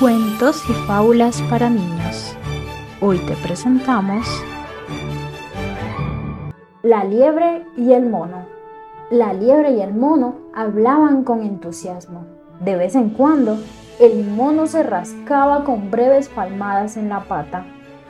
Cuentos y fábulas para niños. Hoy te presentamos La liebre y el mono. La liebre y el mono hablaban con entusiasmo. De vez en cuando, el mono se rascaba con breves palmadas en la pata,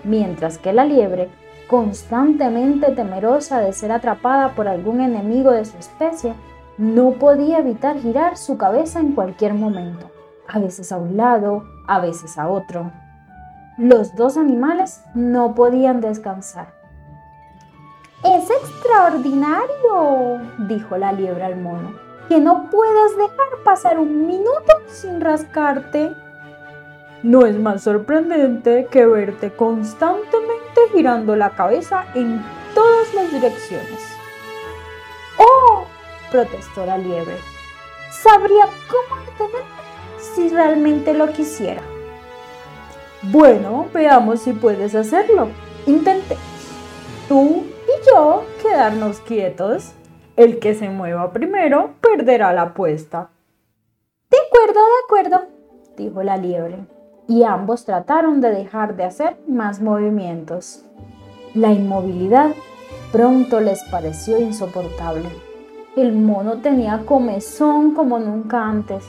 mientras que la liebre, constantemente temerosa de ser atrapada por algún enemigo de su especie, no podía evitar girar su cabeza en cualquier momento, a veces a un lado, a veces a otro. Los dos animales no podían descansar. Es extraordinario, dijo la liebre al mono, que no puedas dejar pasar un minuto sin rascarte. No es más sorprendente que verte constantemente girando la cabeza en todas las direcciones. ¡Oh! protestó la liebre. Sabría cómo detenerme si realmente lo quisiera. Bueno, veamos si puedes hacerlo. Intentemos. Tú y yo quedarnos quietos. El que se mueva primero perderá la apuesta. De acuerdo, de acuerdo, dijo la liebre. Y ambos trataron de dejar de hacer más movimientos. La inmovilidad pronto les pareció insoportable. El mono tenía comezón como nunca antes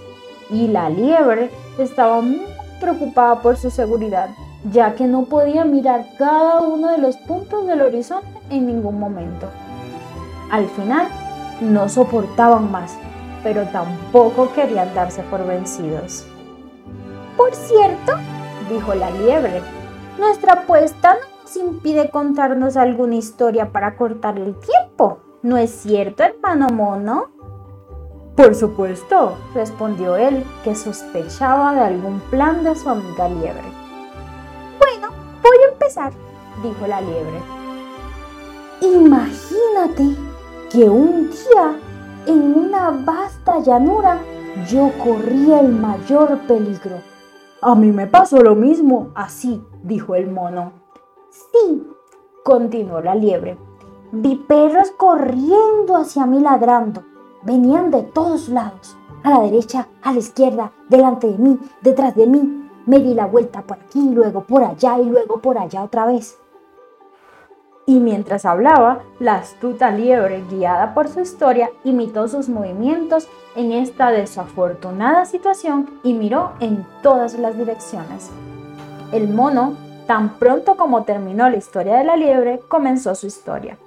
y la liebre estaba muy preocupada por su seguridad, ya que no podía mirar cada uno de los puntos del horizonte en ningún momento. Al final, no soportaban más, pero tampoco querían darse por vencidos. Por cierto, dijo la liebre, nuestra apuesta no nos impide contarnos alguna historia para cortar el tiempo. ¿No es cierto, hermano mono? Por supuesto, respondió él, que sospechaba de algún plan de su amiga liebre. Bueno, voy a empezar, dijo la liebre. Imagínate que un día, en una vasta llanura, yo corría el mayor peligro. A mí me pasó lo mismo, así, dijo el mono. Sí, continuó la liebre Vi perros corriendo hacia mí ladrando. Venían de todos lados, a la derecha, a la izquierda, delante de mí, detrás de mí. Me di la vuelta por aquí, luego por allá y luego por allá otra vez. Y mientras hablaba, la astuta liebre, guiada por su historia, imitó sus movimientos en esta desafortunada situación y miró en todas las direcciones. El mono, tan pronto como terminó la historia de la liebre, comenzó su historia.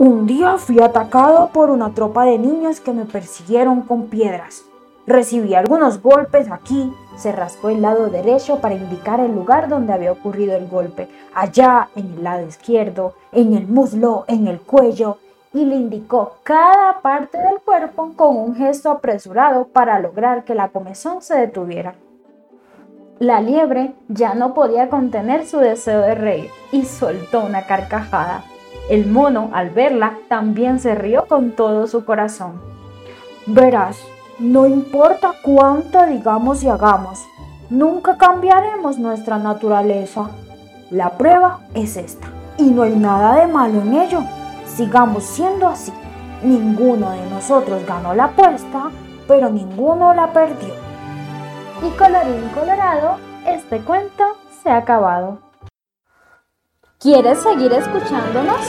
Un día fui atacado por una tropa de niños que me persiguieron con piedras. Recibí algunos golpes aquí, se rascó el lado derecho para indicar el lugar donde había ocurrido el golpe, allá en el lado izquierdo, en el muslo, en el cuello, y le indicó cada parte del cuerpo con un gesto apresurado para lograr que la comezón se detuviera. La liebre ya no podía contener su deseo de reír y soltó una carcajada. El mono, al verla, también se rió con todo su corazón. Verás, no importa cuánto digamos y hagamos, nunca cambiaremos nuestra naturaleza. La prueba es esta, y no hay nada de malo en ello. Sigamos siendo así. Ninguno de nosotros ganó la apuesta, pero ninguno la perdió. Y colorín colorado, este cuento se ha acabado. ¿Quieres seguir escuchándonos?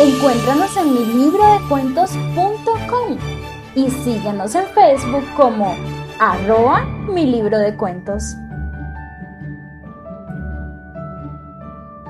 Encuéntranos en milibrodecuentos.com y síguenos en Facebook como arroba mi libro de cuentos.